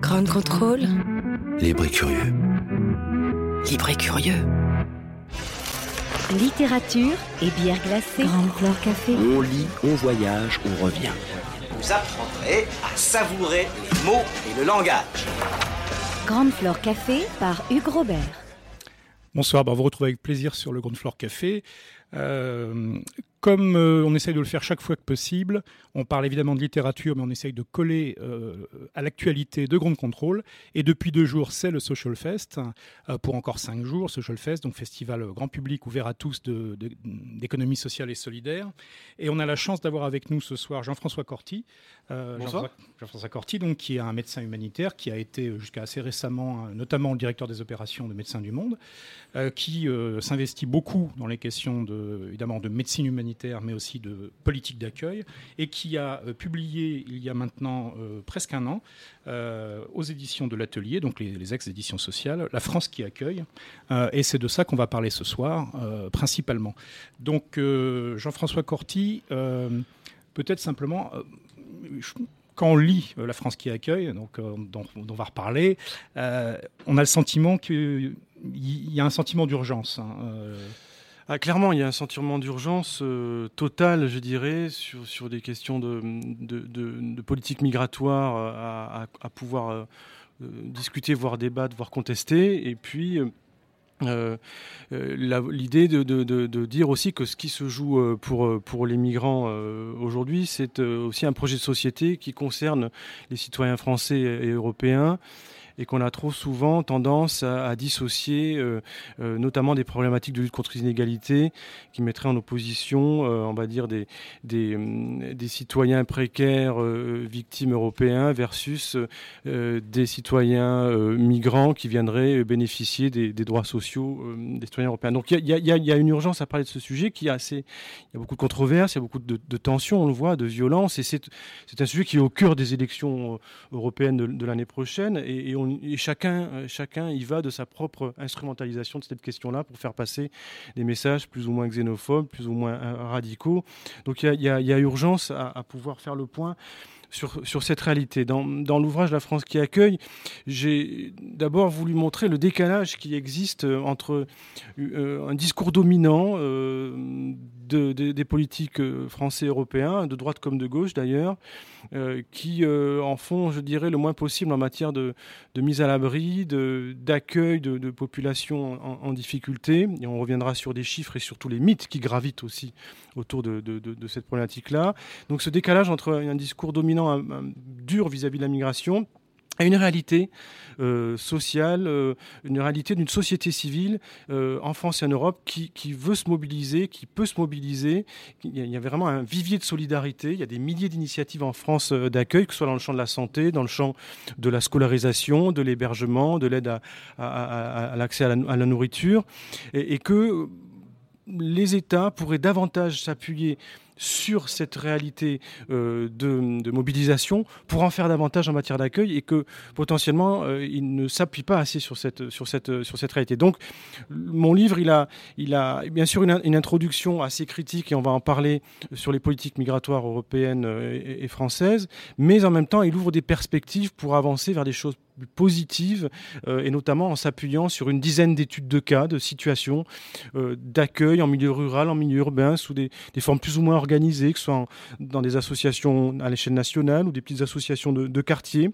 Grand contrôle. Libre et curieux. Libre et curieux. Littérature et bière glacée. Grande Fleur Café. On lit, on voyage, on revient. Vous apprendrez à savourer les mots et le langage. Grande Fleur Café par Hugues Robert. Bonsoir, bah, on vous retrouve avec plaisir sur le Grand Floor Café. Euh, comme euh, on essaye de le faire chaque fois que possible, on parle évidemment de littérature, mais on essaye de coller euh, à l'actualité de Grand Contrôle. Et depuis deux jours, c'est le Social Fest, euh, pour encore cinq jours, Social Fest, donc festival grand public ouvert à tous d'économie sociale et solidaire. Et on a la chance d'avoir avec nous ce soir Jean-François Corti. Bonsoir. Jean-François- Corti, donc, qui est un médecin humanitaire, qui a été jusqu'à assez récemment, notamment le directeur des opérations de Médecins du Monde, qui s'investit beaucoup dans les questions de, évidemment de médecine humanitaire, mais aussi de politique d'accueil, et qui a euh, publié il y a maintenant euh, presque un an euh, aux éditions de l'Atelier, donc les, ex-éditions sociales, La France qui accueille, et c'est de ça qu'on va parler ce soir principalement. Donc Jean-François Corti, peut-être simplement. quand on lit La France qui accueille, donc, dont, on va reparler, on a le sentiment qu'il y a un sentiment d'urgence. hein, Ah, clairement, il y a un sentiment d'urgence euh, totale, je dirais, sur, des questions de, politique migratoire euh, à, pouvoir euh, discuter, voire débattre, voire contester. Et puis, l'idée de, dire aussi que ce qui se joue pour, les migrants aujourd'hui, c'est aussi un projet de société qui concerne les citoyens français et européens et qu'on a trop souvent tendance à, dissocier euh, euh, notamment des problématiques de lutte contre les inégalités qui mettraient en opposition, euh, on va dire, des, des, des citoyens précaires victimes européens versus des citoyens migrants qui viendraient bénéficier des, droits sociaux des citoyens européens. Donc il y a, a- a une urgence à parler de ce sujet qui est assez... Il y a beaucoup de controverses, il y a beaucoup de, tensions, on le voit, de violence, et c'est un sujet qui est au cœur des élections euh, européenne de, l'année prochaine et chacun, euh, chacun y va de sa propre instrumentalisation de cette question-là pour faire passer des messages plus ou moins xénophobes, plus ou moins euh, radicaux. Donc il y a, urgence à, pouvoir faire le point. Sur, sur cette réalité. Dans, dans l'ouvrage La France qui accueille, j'ai d'abord voulu montrer le décalage qui existe euh, entre un discours dominant de- de- des politiques euh, français européens, de droite comme de gauche d'ailleurs, euh, qui euh, en font, je dirais, le moins possible en matière de, mise à l'abri, d'accueil de, populations en, difficulté. Et on reviendra sur des chiffres et sur tous les mythes qui gravitent aussi autour de, cette problématique-là. Donc ce décalage entre un discours dominant dur vis-à-vis de la migration et une réalité euh, sociale, euh, une réalité d'une société civile euh, en France et en Europe qui, veut se mobiliser, qui peut se mobiliser. Il y a, vraiment un vivier de solidarité. Il y a des milliers d'initiatives en France d'accueil, que ce soit dans le champ de la santé, dans le champ de la scolarisation, de l'hébergement, de l'aide à, à- à- à l'accès à la, à nourriture, et que les États pourraient davantage s'appuyer sur cette réalité euh, de, mobilisation pour en faire davantage en matière d'accueil et que potentiellement euh, ils ne s'appuient pas assez sur cette, sur, cette, sur cette réalité. Donc mon livre, il a, il a bien sûr une, une introduction assez critique et on va en parler sur les politiques migratoires européennes euh, et, et françaises, mais en même temps il ouvre des perspectives pour avancer vers des choses plus positives euh, et notamment en s'appuyant sur une dizaine d'études de cas, de situations euh, d'accueil en milieu rural, en milieu urbain, sous des, formes plus ou moins organisées, que ce soit dans des associations à l'échelle nationale ou des petites associations de, de quartier.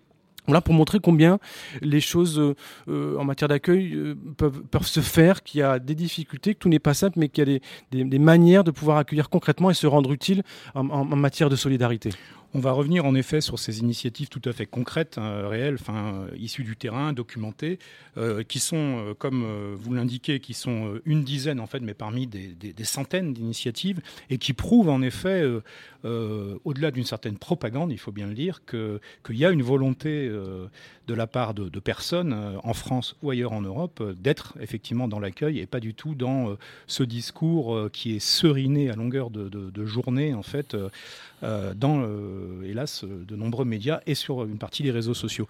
Voilà pour montrer combien les choses euh, en matière d'accueil peuvent, se faire, qu'il y a des difficultés, que tout n'est pas simple, mais qu'il y a des, manières de pouvoir accueillir concrètement et se rendre utile en matière de solidarité. On va revenir en effet sur ces initiatives tout à fait concrètes, hein, réelles, enfin, issues du terrain, documentées, qui sont, comme vous l'indiquez, qui sont une dizaine en fait, mais parmi des, centaines d'initiatives, et qui prouvent en effet euh, au-delà d'une certaine propagande, il faut bien le dire, qu'il y a une volonté euh, de la part de, personnes, euh, en France ou ailleurs en Europe, d'être effectivement dans l'accueil et pas du tout dans ce discours qui est seriné à longueur de, journée, en fait, dans, hélas, de nombreux médias et sur une partie des réseaux sociaux.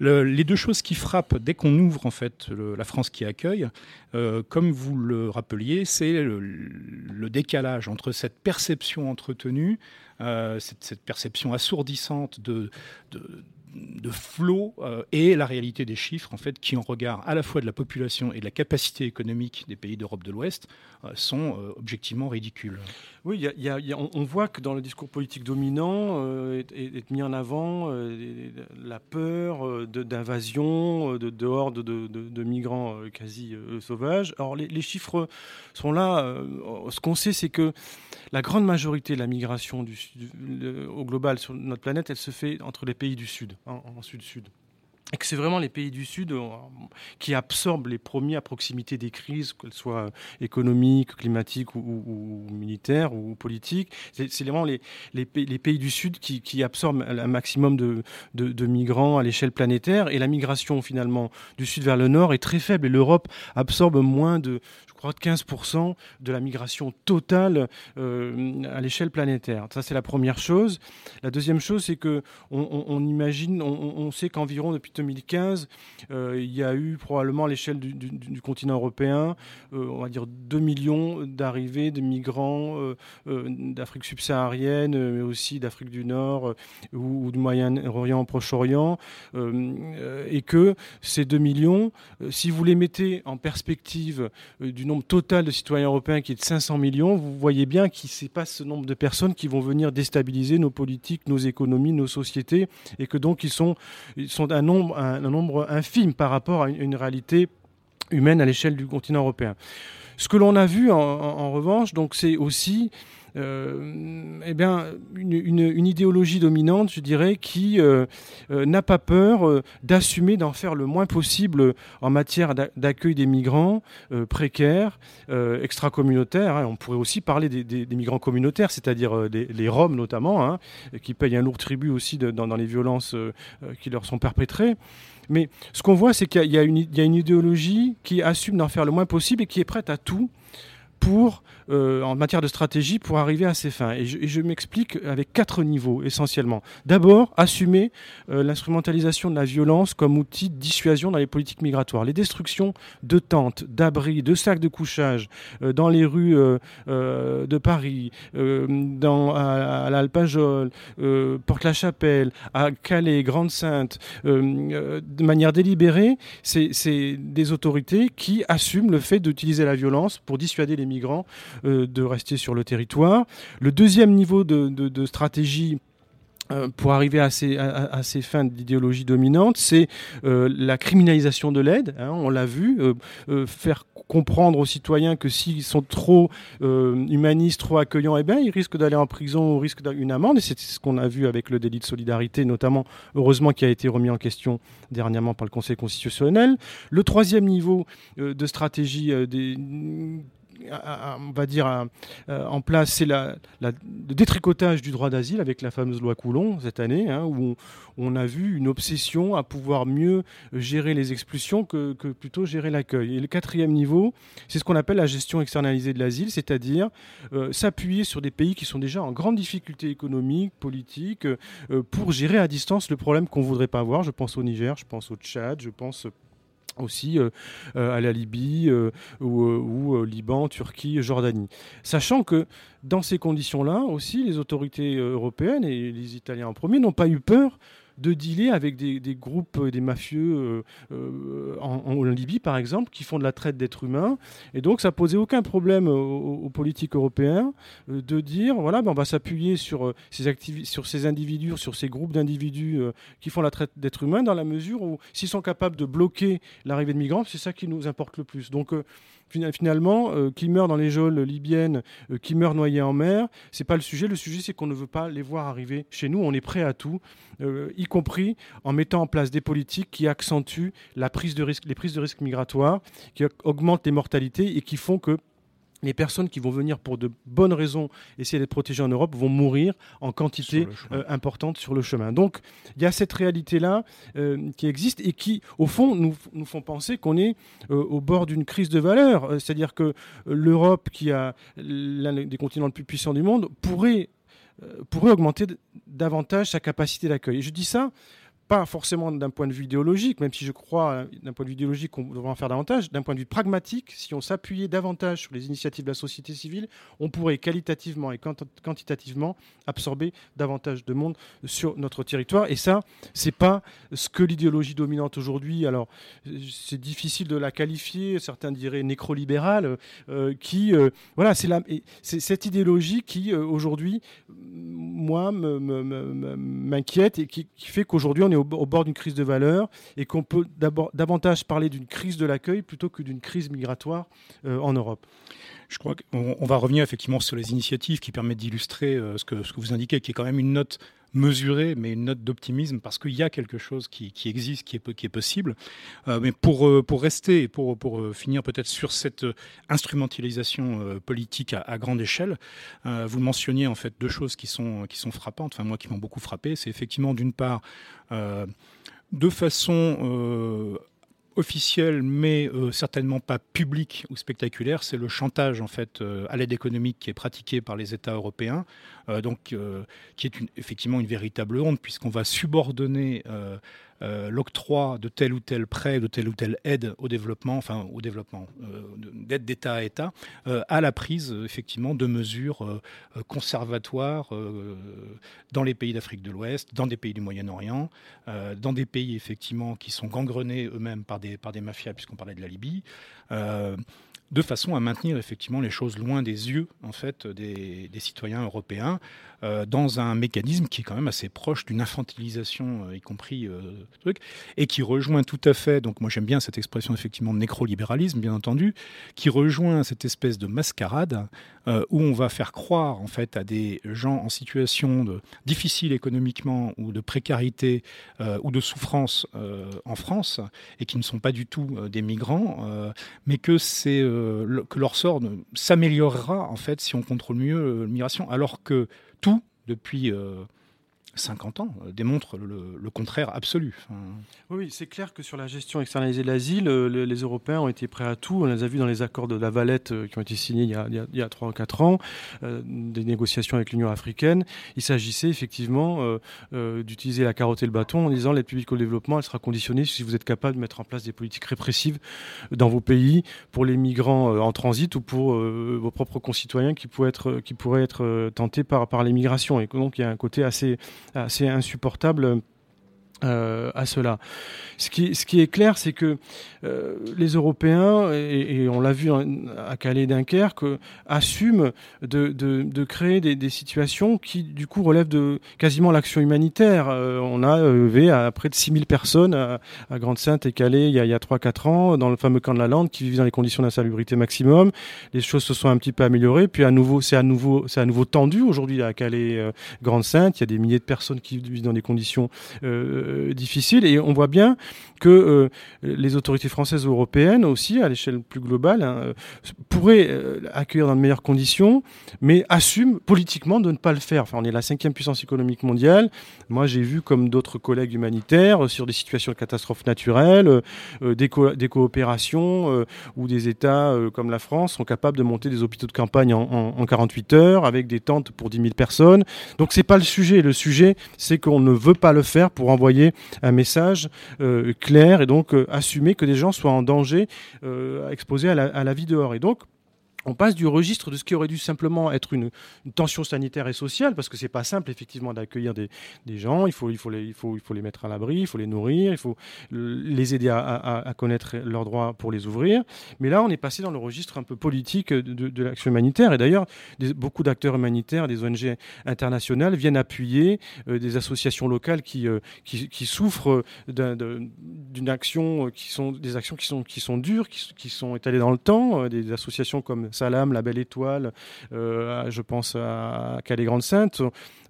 les deux choses qui frappent dès qu'on ouvre, en fait, la France qui accueille, comme vous le rappeliez, c'est le décalage entre cette perception entretenue euh, cette, perception assourdissante de, flot euh, et la réalité des chiffres, en fait, qui en regard à la fois de la population et de la capacité économique des pays d'Europe de l'Ouest, euh, sont objectivement ridicules. Oui, on, voit que dans le discours politique dominant est, mis en avant la peur d'invasion, de, de, hordes de, migrants quasi sauvages. Alors les, chiffres sont là. ce qu'on sait, c'est que la grande majorité de la migration au global sur notre planète, elle se fait entre les pays du Sud, en Sud-Sud et que c'est vraiment les pays du Sud euh, qui absorbent les premiers à proximité des crises, qu'elles soient économiques, climatiques ou, militaires ou politiques. C'est vraiment les, pays du Sud qui, absorbent un maximum de, migrants à l'échelle planétaire. Et la migration finalement du Sud vers le Nord est très faible. Et l'Europe absorbe moins de, de 15% de la migration totale euh, à l'échelle planétaire. Ça, c'est la première chose. La deuxième chose, c'est que on, imagine, on, sait qu'environ depuis 2015, euh, il y a eu probablement à l'échelle du, continent européen, euh, on va dire 2 millions d'arrivées de migrants d'Afrique subsaharienne, mais aussi d'Afrique du Nord ou, du Moyen-Orient, Proche-Orient, et que ces 2 millions, si vous les mettez en perspective du nombre total de citoyens européens qui est de 500 millions, vous voyez bien qu'il n'est pas ce nombre de personnes qui vont venir déstabiliser nos politiques, nos économies, nos sociétés, et que donc ils sont, ils sont un, nombre, un, nombre infime par rapport à une, réalité humaine à l'échelle du continent européen. Ce que l'on a vu en, en revanche, donc, c'est aussi eh bien, une, idéologie dominante, je dirais, qui euh, euh, n'a pas peur d'assumer d'en faire le moins possible en matière d'accueil des migrants précaires, extra-communautaires. Hein. On pourrait aussi parler des, migrants communautaires, c'est-à-dire les Roms notamment, hein, qui payent un lourd tribut aussi dans, les violences qui leur sont perpétrées. Mais ce qu'on voit, c'est qu'il y, a une idéologie qui assume d'en faire le moins possible et qui est prête à tout pour, euh, en matière de stratégie pour arriver à ces fins. Et je, m'explique avec quatre niveaux essentiellement. D'abord, assumer euh, l'instrumentalisation de la violence comme outil de dissuasion dans les politiques migratoires. Les destructions de tentes, d'abris, de sacs de couchage euh, dans les rues de Paris, dans, à, l'Alpajol, Porte-la-Chapelle, à Calais, Grande-Sainte, de manière délibérée, c'est des autorités qui assument le fait d'utiliser la violence pour dissuader les migrants de rester sur le territoire. Le deuxième niveau de, stratégie euh, pour arriver à ces, fins d'idéologie dominante, c'est euh, la criminalisation de l'aide. Hein, on l'a vu, faire comprendre aux citoyens que s'ils sont trop humanistes, trop accueillants, eh bien, ils risquent d'aller en prison ou risquent d'une amende. Et c'est ce qu'on a vu avec le délit de solidarité, notamment, heureusement, qui a été remis en question dernièrement par le Conseil constitutionnel. Le troisième niveau de stratégie des on va dire, en place, c'est le détricotage du droit d'asile avec la fameuse loi Coulon cette année, hein, où on, a vu une obsession à pouvoir mieux gérer les expulsions que, plutôt gérer l'accueil. Et le quatrième niveau, c'est ce qu'on appelle la gestion externalisée de l'asile, c'est-à-dire euh, s'appuyer sur des pays qui sont déjà en grande difficulté économique, politique, euh, pour gérer à distance le problème qu'on voudrait pas avoir. Je pense au Niger, je pense au Tchad, je pense aussi euh, euh, à la Libye euh, ou, ou Liban, Turquie, Jordanie. Sachant que dans ces conditions-là aussi, les autorités européennes et les Italiens en premier n'ont pas eu peur de dealer avec des, groupes, des mafieux en, Libye, par exemple, qui font de la traite d'êtres humains. Et donc, ça posait aucun problème aux, politiques européens de dire, voilà, ben, on va s'appuyer sur, ces sur ces individus, sur ces groupes d'individus qui font la traite d'êtres humains, dans la mesure où, s'ils sont capables de bloquer l'arrivée de migrants, c'est ça qui nous importe le plus. Donc, finalement, euh, qui meurent dans les geôles libyennes, euh, qui meurent noyés en mer, c'est pas le sujet. Le sujet, c'est qu'on ne veut pas les voir arriver chez nous. On est prêt à tout, euh, y compris en mettant en place des politiques qui accentuent risque, les prises de risques migratoires, qui augmentent les mortalités et qui font que les personnes qui vont venir pour de bonnes raisons essayer d'être protégées en Europe vont mourir en quantité euh, importante sur le chemin. Donc il y a cette réalité-là euh, qui existe et qui, au fond, nous, nous font penser qu'on est euh, au bord d'une crise de valeur. C'est-à-dire que l'Europe, qui a l'un des continents les plus puissants du monde, pourrait, pourrait augmenter davantage sa capacité d'accueil. Et je dis ça pas forcément d'un point de vue idéologique, même si je crois euh, d'un point de vue idéologique qu'on devrait en faire davantage, d'un point de vue pragmatique, si on s'appuyait davantage sur les initiatives de la société civile, on pourrait qualitativement et quantitativement absorber davantage de monde sur notre territoire. Et ça, c'est pas ce que l'idéologie dominante aujourd'hui. Alors, c'est difficile de la qualifier. Certains diraient nécrolibérale, euh, qui, euh, voilà, c'est c'est cette idéologie qui aujourd'hui, moi, m'inquiète et qui, qui fait qu'aujourd'hui on est au bord d'une crise de valeur et qu'on peut davantage parler d'une crise de l'accueil plutôt que d'une crise migratoire euh, en Europe. Je crois qu'on va revenir effectivement sur les initiatives qui permettent d'illustrer euh, ce, que, vous indiquez, qui est quand même une note mesurée, mais une note d'optimisme, parce qu'il y a quelque chose qui, existe, qui est, possible. Euh, mais pour, pour rester, pour, pour finir peut-être sur cette instrumentalisation politique à, grande échelle, vous mentionniez en fait deux choses qui sont, qui sont frappantes, enfin moi qui m'ont beaucoup frappé, c'est effectivement d'une part euh, de façon euh, officielle, mais euh, certainement pas publique ou spectaculaire, c'est le chantage en fait à l'aide économique qui est pratiqué par les États européens, donc qui est effectivement une véritable honte puisqu'on va subordonner euh, l'octroi de tel ou tel prêt, de telle ou telle aide au développement, enfin au développement, euh, d'aide d'État à État, euh, à la prise effectivement de mesures conservatoires dans les pays d'Afrique de l'Ouest, dans des pays du Moyen-Orient, dans des pays effectivement qui sont gangrenés eux-mêmes par des, par des mafias, puisqu'on parlait de la Libye de façon à maintenir effectivement les choses loin des yeux en fait des, citoyens européens euh, dans un mécanisme qui est quand même assez proche d'une infantilisation euh, y compris euh, truc et qui rejoint tout à fait donc moi j'aime bien cette expression effectivement de nécrolibéralisme bien entendu qui rejoint cette espèce de mascarade où on va faire croire en fait à des gens en situation difficile économiquement ou de précarité ou de souffrance en France et qui ne sont pas du tout des migrants mais que c'est que leur sort s'améliorera en fait si on contrôle mieux l'immigration, alors que tout, depuis euh, 50 ans euh, démontre le, contraire absolu. Oui, c'est clair que sur la gestion externalisée de l'asile, euh, les Européens ont été prêts à tout. On les a vus dans les accords de la Valette euh, qui ont été signés il y a, il y a, 3 ou 4 ans, des négociations avec l'Union africaine. Il s'agissait effectivement d'utiliser la carotte et le bâton en disant l'aide publique au développement, elle sera conditionnée si vous êtes capable de mettre en place des politiques répressives dans vos pays pour les migrants en transit ou pour vos propres concitoyens qui pourraient être, qui pourraient être tentés par, par l'immigration. Et donc il y a un côté assez c'est insupportable euh, à cela. Ce qui, est clair, c'est que euh, les Européens, et, on l'a vu à Calais et Dunkerque, assument de, créer des, situations qui, du coup, relèvent de quasiment l'action humanitaire. Euh, on a élevé à près de 6000 personnes à, Grande-Sainte et Calais il y a, il a 3-4 ans, dans le fameux camp de la Lande, qui vivent dans les conditions d'insalubrité maximum. Les choses se sont un petit peu améliorées, puis à nouveau, c'est à nouveau, tendu aujourd'hui à Calais, Grande-Sainte. Il y a des milliers de personnes qui vivent dans des conditions euh, difficile. Et on voit bien que euh, les autorités françaises ou européennes aussi, à l'échelle plus globale, hein, euh, pourraient accueillir dans de meilleures conditions, mais assument politiquement de ne pas le faire. Enfin, on est la cinquième puissance économique mondiale. Moi, j'ai vu, comme d'autres collègues humanitaires, sur des situations de catastrophes naturelles, des, coopérations où des États comme la France sont capables de monter des hôpitaux de campagne en, en 48 heures avec des tentes pour 10 000 personnes. Donc, c'est pas le sujet. Le sujet, c'est qu'on ne veut pas le faire pour envoyer un message euh, clair et donc euh, assumer que des gens soient en danger, euh, exposés à la, à la vie dehors. Et donc, on passe du registre de ce qui aurait dû simplement être une, tension sanitaire et sociale, parce que c'est pas simple effectivement d'accueillir des, gens, il faut, les, mettre à l'abri, il faut les nourrir, il faut les aider à, connaître leurs droits pour les ouvrir. Mais là, on est passé dans le registre un peu politique de, l'action humanitaire, et d'ailleurs, beaucoup d'acteurs humanitaires, des ONG internationales viennent appuyer euh, des associations locales qui, euh, souffrent d'une action, qui sont des actions qui sont, dures, qui, qui sont étalées dans le temps, euh, des associations comme Salam, La Belle Étoile, euh, je pense à Calais Grande Sainte,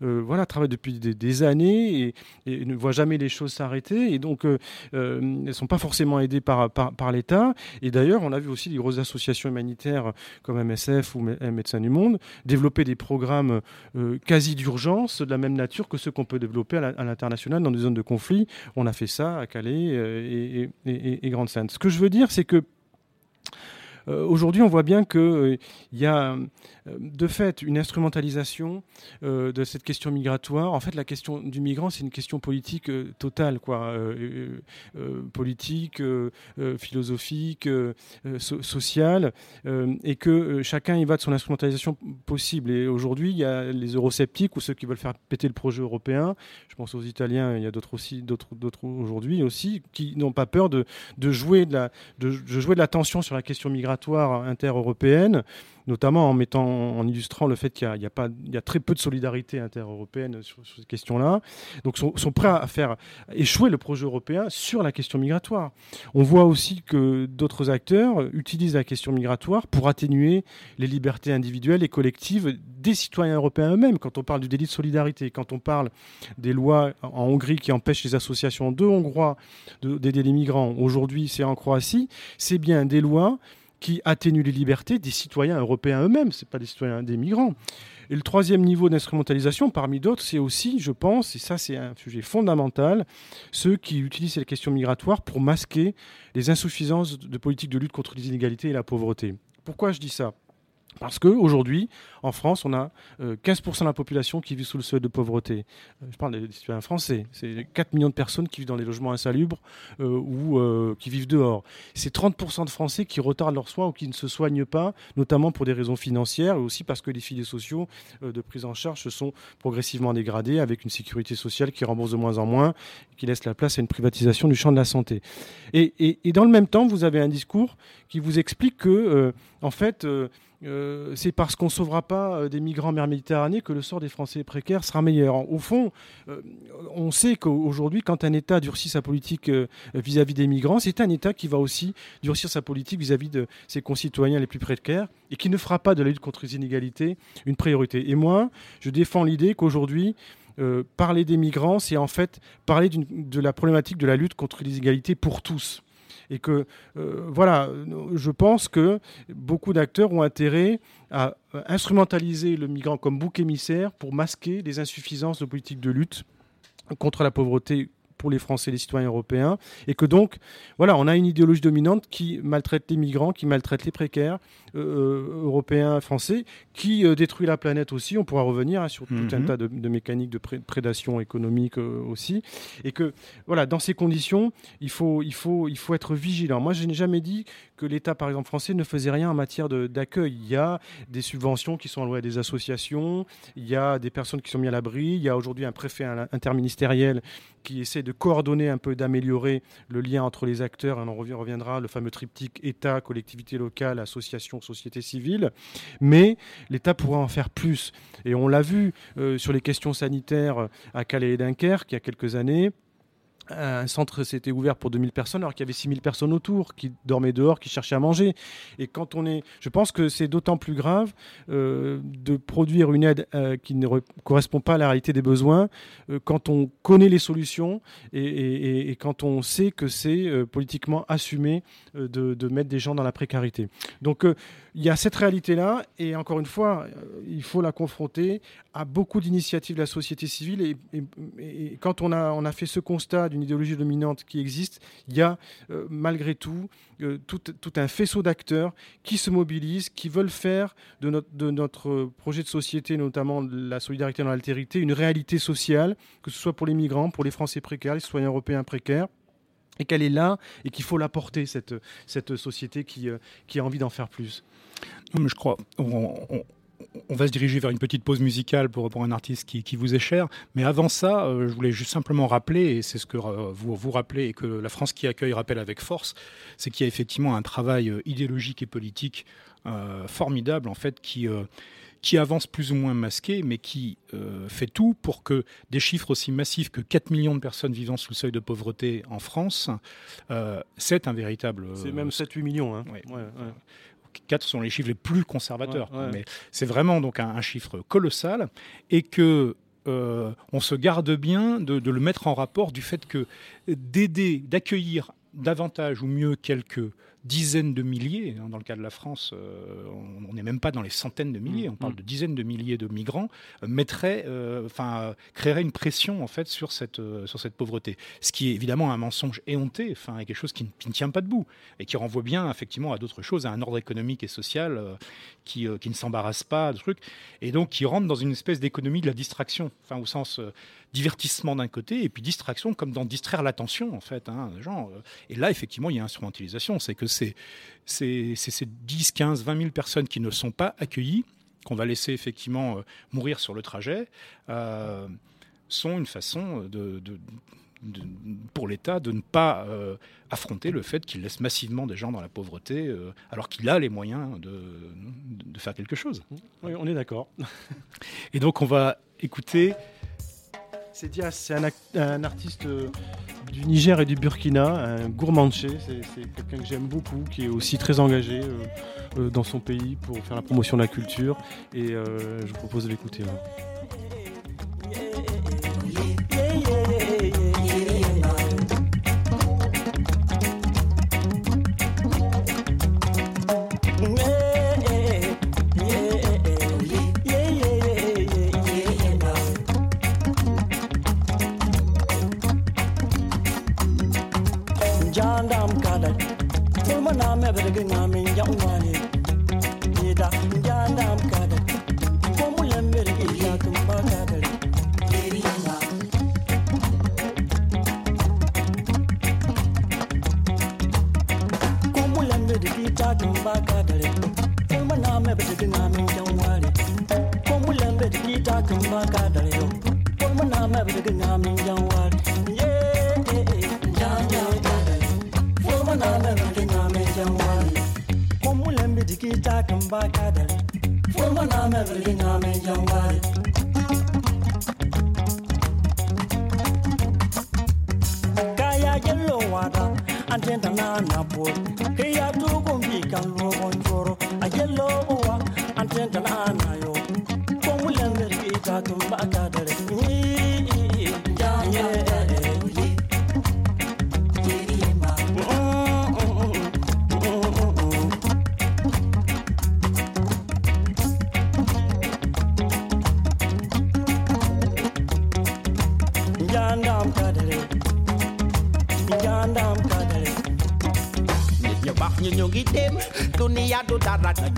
euh, voilà, travaillent depuis des, années et, ne voient jamais les choses s'arrêter. Et donc, euh, elles ne sont pas forcément aidées par, l'État. Et d'ailleurs, on a vu aussi des grosses associations humanitaires comme MSF ou Médecins du Monde développer des programmes quasi d'urgence de la même nature que ceux qu'on peut développer à l'international dans des zones de conflit. On a fait ça à Calais et, et Grande Sainte. Ce que je veux dire, c'est que euh, aujourd'hui, on voit bien qu'il euh, y a euh, de fait une instrumentalisation de cette question migratoire. En fait, la question du migrant, c'est une question politique totale, quoi, politique, philosophique, sociale, et que chacun y va de son instrumentalisation possible. Et aujourd'hui, il y a les eurosceptiques ou ceux qui veulent faire péter le projet européen. Je pense aux Italiens, il y a d'autres aussi, d'autres, aujourd'hui aussi, qui n'ont pas peur de, jouer de la, de jouer de la tension sur la question migratoire inter-européenne, notamment en, mettant, en illustrant le fait qu'il y, il y a très peu de solidarité inter-européenne sur, ces questions-là. Donc, sont, sont prêts à faire échouer le projet européen sur la question migratoire. On voit aussi que d'autres acteurs utilisent la question migratoire pour atténuer les libertés individuelles et collectives des citoyens européens eux-mêmes. Quand on parle du délit de solidarité, quand on parle des lois en Hongrie qui empêchent les associations de Hongrois d'aider les migrants, aujourd'hui c'est en Croatie, c'est bien des lois qui atténue les libertés des citoyens européens eux-mêmes, ce pas des citoyens des migrants. Et le troisième niveau d'instrumentalisation, parmi d'autres, c'est aussi, je pense, et ça c'est un sujet fondamental, ceux qui utilisent les questions migratoires pour masquer les insuffisances de politique de lutte contre les inégalités et la pauvreté. Pourquoi je dis ça? Parce qu'aujourd'hui, en France, on a 15% euh, de la population qui vit sous le seuil de pauvreté. Euh, je parle des citoyens français. C'est 4 millions de personnes qui vivent dans des logements insalubres euh, ou qui vivent dehors. C'est 30% de Français qui retardent leurs soins ou qui ne se soignent pas, notamment pour des raisons financières et aussi parce que les filets sociaux de prise en charge se sont progressivement dégradés avec une sécurité sociale qui rembourse de moins en moins, qui laisse la place à une privatisation du champ de la santé. Et, et dans le même temps, vous avez un discours qui vous explique que, en fait, euh, c'est parce qu'on ne sauvera pas euh, des migrants en mer Méditerranée que le sort des Français précaires sera meilleur. Au fond, euh, on sait qu'aujourd'hui, quand un État durcit sa politique vis-à-vis des migrants, c'est un État qui va aussi durcir sa politique vis-à-vis de ses concitoyens les plus précaires et qui ne fera pas de la lutte contre les inégalités une priorité. Et moi, je défends l'idée qu'aujourd'hui, parler des migrants, c'est en fait parler de la problématique de la lutte contre les inégalités pour tous et que euh, voilà, je pense que beaucoup d'acteurs ont intérêt à instrumentaliser le migrant comme bouc émissaire pour masquer les insuffisances de politique de lutte contre la pauvreté pour les Français et les citoyens européens, et que donc, voilà, on a une idéologie dominante qui maltraite les migrants, qui maltraite les précaires euh, euh, européens, français, qui euh, détruit la planète aussi. On pourra revenir hein, sur tout un mhm. tas de, mécaniques de prédation économique aussi, et que, voilà, dans ces conditions, il faut, il faut, il faut être vigilant. Moi, je n'ai jamais dit que l'État, par exemple, français ne faisait rien en matière d'accueil. Il y a des subventions qui sont allouées à des associations, il y a des personnes qui sont mises à l'abri, il y a aujourd'hui un préfet interministériel qui essaie de coordonner un peu, d'améliorer le lien entre les acteurs. on en reviendra, le fameux triptyque État, collectivité locale, association, société civile. Mais l'État pourrait en faire plus. Et on l'a vu euh, sur les questions sanitaires à Calais et Dunkerque il y a quelques années un centre s'était ouvert pour 2000 personnes alors qu'il y avait 6000 personnes autour qui dormaient dehors, qui cherchaient à manger. Et quand on est, je pense que c'est d'autant plus grave euh, de produire une aide euh, qui ne correspond pas à la réalité des besoins euh, quand on connaît les solutions et, quand on sait que c'est politiquement assumé de, mettre des gens dans la précarité. Donc il y a cette réalité-là, et encore une fois, il faut la confronter à beaucoup d'initiatives de la société civile. Et, quand on a fait ce constat d'une idéologie dominante qui existe, il y a euh, malgré tout, euh, tout, tout, un faisceau d'acteurs qui se mobilisent, qui veulent faire de notre, de projet de société, notamment la solidarité dans l'altérité, une réalité sociale, que ce soit pour les migrants, pour les Français précaires, les citoyens européens précaires et qu'elle est là et qu'il faut la porter, cette, société qui, qui a envie d'en faire plus je crois. Va se diriger vers une petite pause musicale pour, pour un artiste qui, qui, vous est cher. Mais avant ça, euh, je voulais juste simplement rappeler, et c'est ce que euh, vous vous rappelez et que la France qui accueille rappelle avec force, c'est qu'il y a effectivement un travail euh, idéologique et politique formidable en fait qui qui avance plus ou moins masqué, mais qui fait tout pour que des chiffres aussi massifs que 4 millions de personnes vivant sous le seuil de pauvreté en France, c'est un véritable... c'est même 7-8 millions. Hein. Ouais. Ouais, 4 sont les chiffres les plus conservateurs. Mais c'est vraiment donc un, chiffre colossal et que euh, on se garde bien de, de, le mettre en rapport du fait que d'aider, d'accueillir davantage ou mieux quelques dizaines de milliers, hein, dans le cas de la France, euh, on n'est même pas dans les centaines de milliers, on parle mm. de dizaines de milliers de migrants, euh, mettrait, euh, enfin, créerait une pression en fait sur cette, sur cette pauvreté. Ce qui est évidemment un mensonge éhonté, enfin, quelque chose qui, ne tient pas debout et qui renvoie bien effectivement à d'autres choses, à un ordre économique et social qui, qui ne s'embarrasse pas de trucs, et donc qui rentre dans une espèce d'économie de la distraction, enfin, au sens divertissement d'un côté et puis distraction comme dans distraire l'attention en fait. Hein, genre, et là effectivement il y a instrumentalisation, c'est que c'est ces 10, 15, 20 000 personnes qui ne sont pas accueillies, qu'on va laisser effectivement euh, mourir sur le trajet, euh, sont une façon de, pour l'État de ne pas euh, affronter le fait qu'il laisse massivement des gens dans la pauvreté, alors qu'il a les moyens de, faire quelque chose. Oui, on est d'accord. Et donc on va écouter c'est Dias, c'est un, artiste du Niger et du Burkina, un gourmanché. C'est quelqu'un que j'aime beaucoup, qui est aussi très engagé euh, euh, dans son pays pour faire la promotion de la culture. Et je vous propose de l'écouter. tin ba ka da yo pon mun na ma bi ga na min yan wa ye ja ja ja pon na ma bi ga na min yan wa pon mun len na ma bi kaya jello wada an na na bo kaya tu kun kan lo on a yellow wa an na na yo.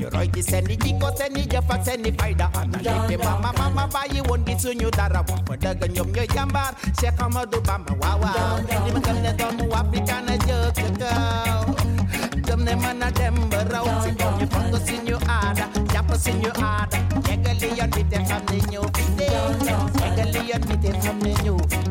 You right is any dico, any jaffa, any fighter. And I get the mama, mama, buy you one gets on you that I want. But I can yum your jambar, check how much Obama, wow, wow. Any man that I'm African, a joke. Them them and a them barrows. You focus in your ada, japas in your ada. Egally, you're with them from the new video. You're with from the new.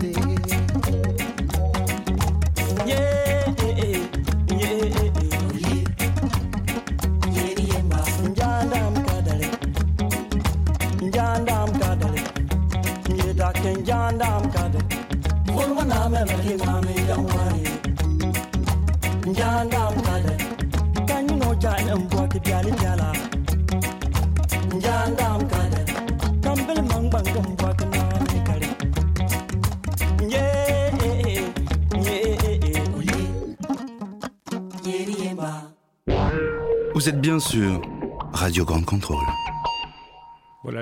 Vous êtes bien sûr Radio Grande Contrôle.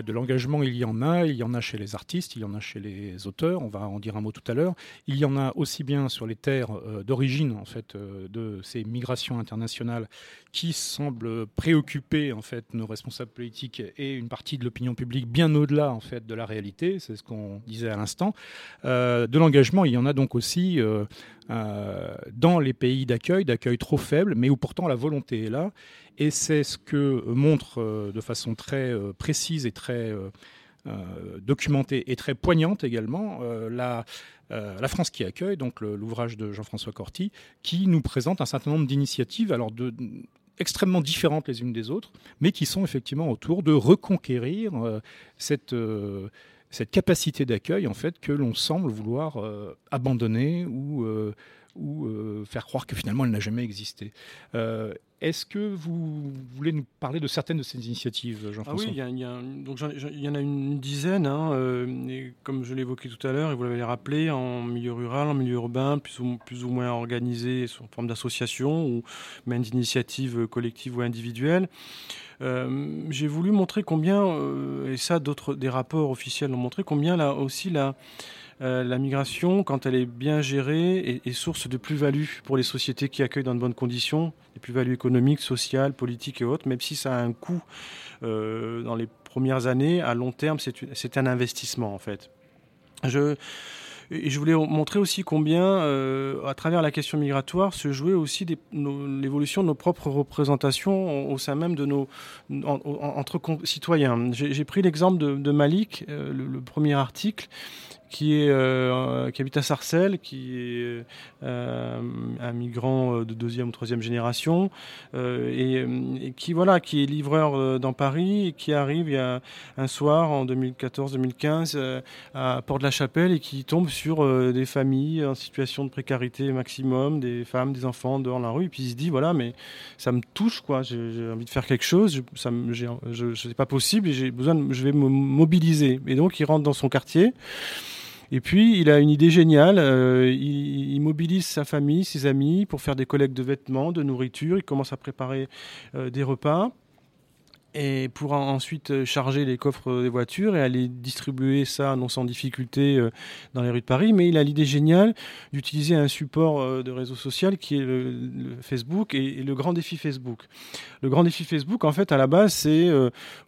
De l'engagement, il y en a. Il y en a chez les artistes, il y en a chez les auteurs. On va en dire un mot tout à l'heure. Il y en a aussi bien sur les terres euh, d'origine, en fait, euh, de ces migrations internationales qui semblent préoccuper, en fait, nos responsables politiques et une partie de l'opinion publique bien au-delà, en fait, de la réalité. C'est ce qu'on disait à l'instant. Euh, de l'engagement, il y en a donc aussi dans les pays d'accueil, d'accueil trop faible, mais où pourtant la volonté est là. Et c'est ce que montre de façon très précise et très documentée et très poignante également la, France qui accueille, donc l'ouvrage de Jean-François Corti, qui nous présente un certain nombre d'initiatives, alors extrêmement différentes les unes des autres, mais qui sont effectivement autour de reconquérir euh, cette, euh, cette capacité d'accueil en fait que l'on semble vouloir euh, abandonner ou ou euh, faire croire que finalement elle n'a jamais existé. Euh, est-ce que vous voulez nous parler de certaines de ces initiatives, Jean-François ah Oui, il y, en a une dizaine, hein, euh, comme je l'évoquais tout à l'heure, et vous l'avez rappelé, en milieu rural, en milieu urbain, plus ou, plus ou moins organisé sous forme d'association ou même d'initiatives collectives ou individuelles. J'ai voulu montrer combien, et ça d'autres des rapports officiels ont montré, combien là aussi la euh, la migration, quand elle est bien gérée, est, source de plus-value pour les sociétés qui accueillent dans de bonnes conditions, des plus-values économiques, sociales, politiques et autres, même si ça a un coût euh, dans les premières années, à long terme, c'est un investissement en fait. Je, je voulais montrer aussi combien, euh, à travers la question migratoire, se jouait aussi l'évolution de nos propres représentations au, sein même de nos entre citoyens. J'ai pris l'exemple de, Malik, le, premier article euh, qui habite à Sarcelles, qui est euh, un migrant euh, de deuxième ou troisième génération, et, qui voilà, qui est livreur dans Paris, et qui arrive un soir en 2014-2015 à Port-de-la-Chapelle et qui tombe sur des familles en situation de précarité maximum, des femmes, des enfants dehors la rue, et puis il se dit voilà, mais ça me touche quoi, j'ai envie de faire quelque chose, ça je, c'est pas possible et j'ai besoin, je vais me mobiliser. Et donc il rentre dans son quartier. Et puis, il a une idée géniale. Euh, il, mobilise sa famille, ses amis pour faire des collectes de vêtements, de nourriture. Il commence à préparer euh, des repas et pour ensuite euh, charger les coffres des voitures et aller distribuer ça non sans difficulté euh, dans les rues de Paris. Mais il a l'idée géniale d'utiliser un support euh, de réseau social qui est le, Facebook et, le grand défi Facebook. Le grand défi Facebook, en fait, à la base, c'est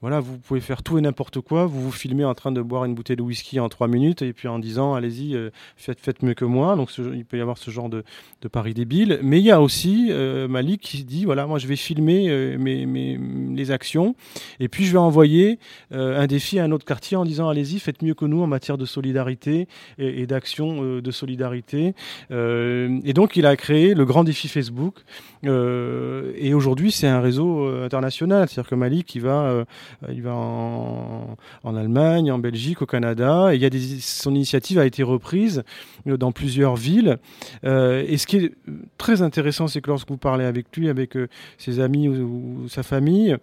voilà, vous pouvez faire tout et n'importe quoi. Vous vous filmez en train de boire une bouteille de whisky en trois minutes et puis en disant allez-y, faites, faites mieux que moi. Donc il peut y avoir ce genre de, de pari débile. Mais il y a aussi Malik qui dit voilà, moi je vais filmer mes, mes, les actions et puis je vais envoyer euh, un défi à un autre quartier en disant allez-y, faites mieux que nous en matière de solidarité et, d'action euh, de solidarité. Euh, et donc il a créé le grand défi Facebook. et aujourd'hui c'est un réseau international, c'est-à-dire que Malik il va, il va en, Allemagne, en Belgique, au Canada. Et son initiative a été reprise dans plusieurs villes. et ce qui est très intéressant, c'est que lorsque vous parlez avec lui, avec ses amis ou sa famille,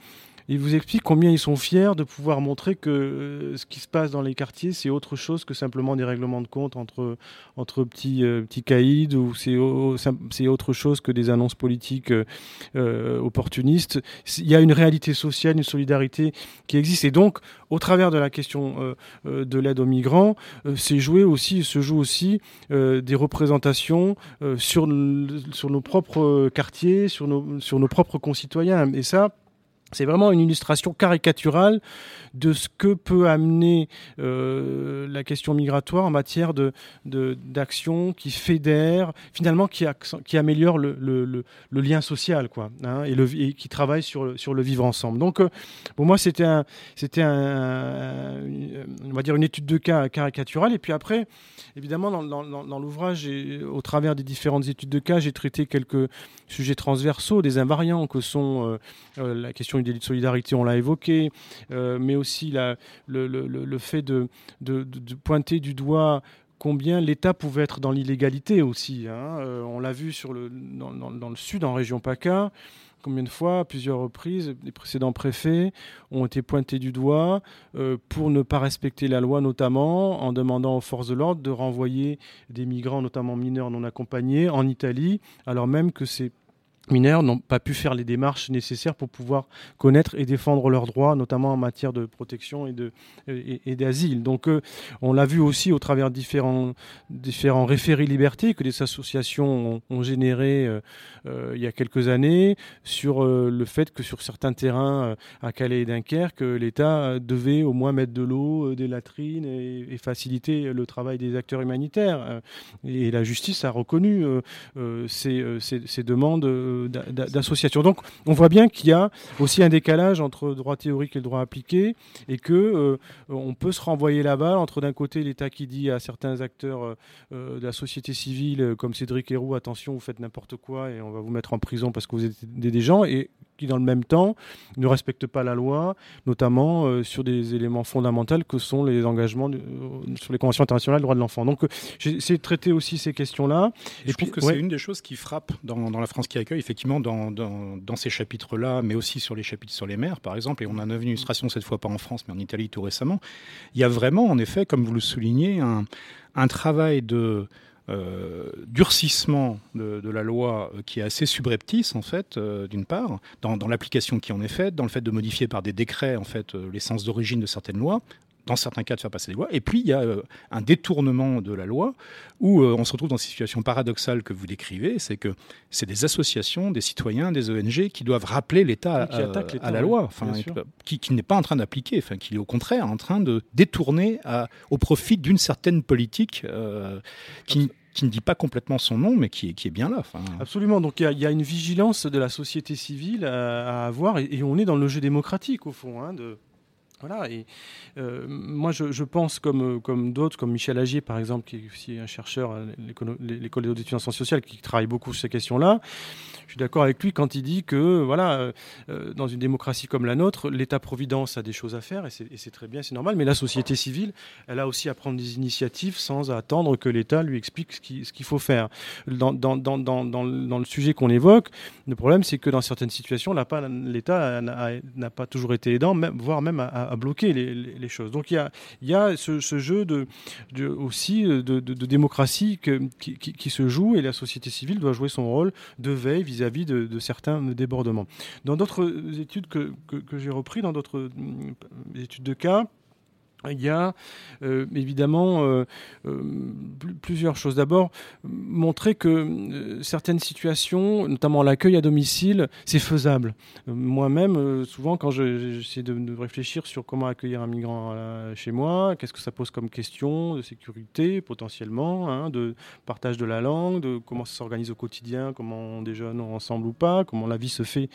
il vous explique combien ils sont fiers de pouvoir montrer que euh, ce qui se passe dans les quartiers, c'est autre chose que simplement des règlements de compte entre, entre petits, euh, petits caïds ou c'est autre chose que des annonces politiques euh, opportunistes. Il y a une réalité sociale, une solidarité qui existe. Et donc, au travers de la question de l'aide aux migrants, c'est joué aussi, se joue aussi des représentations sur, sur nos propres quartiers, sur nos, sur nos propres concitoyens. Et ça, c'est vraiment une illustration caricaturale de ce que peut amener euh, la question migratoire en matière de, d'action qui fédère, finalement qui, qui améliore le, le, lien social, quoi, hein, et, le, qui travaille sur sur le vivre ensemble. Donc, euh, pour moi, c'était une étude de cas caricaturale. Et puis après, évidemment, dans l'ouvrage, au travers des différentes études de cas, j'ai traité quelques sujets transversaux, des invariants que sont euh, la question du délit de solidarité, on l'a évoqué, mais aussi le, fait de, pointer du doigt combien l'État pouvait être dans l'illégalité aussi. Hein. Euh, on l'a vu dans, le sud, en région PACA. Combien de fois, à plusieurs reprises, les précédents préfets ont été pointés du doigt euh, pour ne pas respecter la loi, notamment en demandant aux forces de l'ordre de renvoyer des migrants, notamment mineurs non accompagnés, en Italie, alors même que c'est mineurs n'ont pas pu faire les démarches nécessaires pour pouvoir connaître et défendre leurs droits, notamment en matière de protection et, de, et, d'asile. Donc euh, on l'a vu aussi au travers différents, différents référés liberté que des associations ont, généré euh, euh, il y a quelques années sur le fait que sur certains terrains à Calais et Dunkerque, l'État devait au moins mettre de l'eau, des latrines et, faciliter le travail des acteurs humanitaires. Et la justice a reconnu ces, ces demandes d'associations. Donc on voit bien qu'il y a aussi un décalage entre droit théorique et le droit appliqué et que euh, on peut se renvoyer la balle entre d'un côté l'État qui dit à certains acteurs euh, euh, de la société civile comme Cédric Héroux attention vous faites n'importe quoi et on va vous mettre en prison parce que vous êtes des gens et qui, dans le même temps, ne respectent pas la loi, notamment euh, sur des éléments fondamentaux que sont les engagements euh, sur les conventions internationales des droits de l'enfant. Donc, euh, j'ai essayé de traiter aussi ces questions-là. Et, je puis, trouve que c'est une des choses qui frappe dans, dans, la France qui accueille, effectivement, dans, dans, dans ces chapitres-là, mais aussi sur les chapitres sur les mers, par exemple, et on en a une illustration cette fois pas en France, mais en Italie tout récemment. Il y a vraiment, en effet, comme vous le soulignez, un, un travail de euh, durcissement de, la loi euh, qui est assez subreptice en fait, euh, d'une part, dans, l'application qui en est faite, dans le fait de modifier par des décrets en fait l'essence d'origine de certaines lois, dans certains cas de faire passer des lois. Et puis il y a un détournement de la loi où on se retrouve dans cette situation paradoxale que vous décrivez, c'est que c'est des associations, des citoyens, des ONG qui doivent rappeler l'État à, la loi, enfin, qui, qui n'est pas en train d'appliquer, enfin, qui est au contraire en train de détourner au profit d'une certaine politique qui, qui ne dit pas complètement son nom, mais qui est, bien là. Absolument. Donc il y, a une vigilance de la société civile à, avoir, et, on est dans le jeu démocratique au fond. Hein. Voilà, et euh, moi je, pense comme, comme d'autres, comme Michel Agier par exemple, qui est aussi un chercheur à l'école des études en sciences sociales, qui travaille beaucoup sur ces questions-là, je suis d'accord avec lui quand il dit que, voilà, euh, euh, dans une démocratie comme la nôtre, l'État-providence a des choses à faire, et c'est très bien, c'est normal, mais la société civile, elle a aussi à prendre des initiatives sans attendre que l'État lui explique ce qu'il faut faire. Dans, le sujet qu'on évoque, le problème, c'est que dans certaines situations, l'État n'a pas toujours été aidant, voire même à, bloquer les, choses. Donc il y a, y a ce, jeu de, aussi de, de, démocratie que, qui, se joue, et la société civile doit jouer son rôle de veille vis vis-à-vis de, certains débordements. Dans d'autres études que, que j'ai repris, dans d'autres euh, études de cas, il y a euh, évidemment euh, euh, plusieurs choses. D'abord, montrer que certaines situations, notamment l'accueil à domicile, c'est faisable. Moi-même, souvent, quand j'essaie de, de, réfléchir sur comment accueillir un migrant chez moi, qu'est-ce que ça pose comme question de sécurité potentiellement, hein, de partage de la langue, de comment ça s'organise au quotidien, comment on déjeune ensemble ou pas, comment la vie se fait.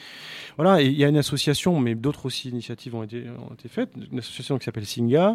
Voilà, il y a une association, mais d'autres aussi initiatives ont été, ont été faites, une association qui s'appelle Singa,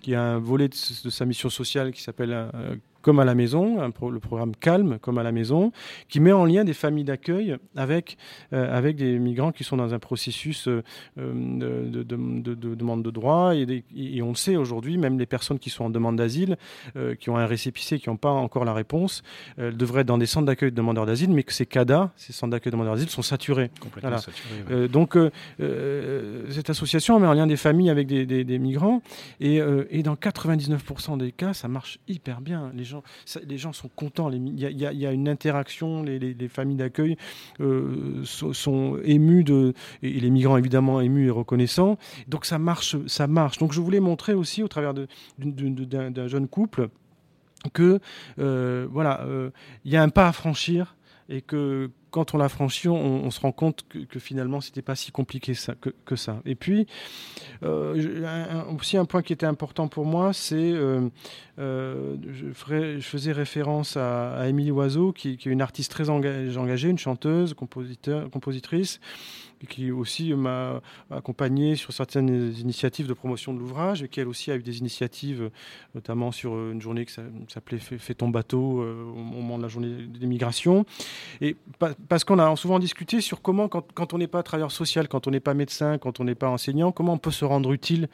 qui a un volet de, sa mission sociale qui s'appelle euh, comme à la maison, le programme Calme comme à la maison, qui met en lien des familles d'accueil avec, euh, avec des migrants qui sont dans un processus euh, de, demande de droit. Et, et on le sait aujourd'hui, même les personnes qui sont en demande d'asile, qui ont un récépissé, qui n'ont pas encore la réponse, devraient être dans des centres d'accueil de demandeurs d'asile, mais que ces CADA, ces centres d'accueil de demandeurs d'asile, sont saturés. Complètement saturés donc, cette association met en lien des familles avec des, des, migrants, et, et, dans 99% des cas, ça marche hyper bien. Les les gens sont contents. Il y, a une interaction, les, familles d'accueil euh, sont, émues de, et les migrants évidemment émus et reconnaissants. Donc ça marche, ça marche. Donc je voulais montrer aussi au travers d'un jeune couple que euh, voilà, euh, il y a un pas à franchir et que quand on l'a franchi, on, se rend compte que, que finalement, c'était pas si compliqué que, ça. Et puis, euh, aussi un point qui était important pour moi, c'est euh, euh, je, je, faisais référence à, à Émilie Oiseau, qui, qui, est une artiste très engagée, une chanteuse, compositeur, compositrice, qui aussi m'a accompagné sur certaines initiatives de promotion de l'ouvrage, et qui elle aussi a eu des initiatives, notamment sur une journée qui s'appelait Fais ton bateau euh, au moment de la journée des migrations. Et parce qu'on a souvent discuté sur comment, quand, on n'est pas travailleur social, quand on n'est pas médecin, quand on n'est pas enseignant, comment on peut se rendre utile